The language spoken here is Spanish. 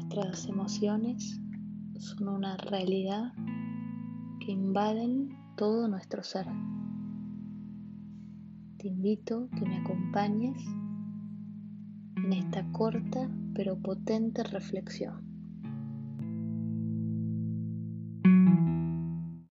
nuestras emociones son una realidad que invaden todo nuestro ser. Te invito a que me acompañes en esta corta pero potente reflexión.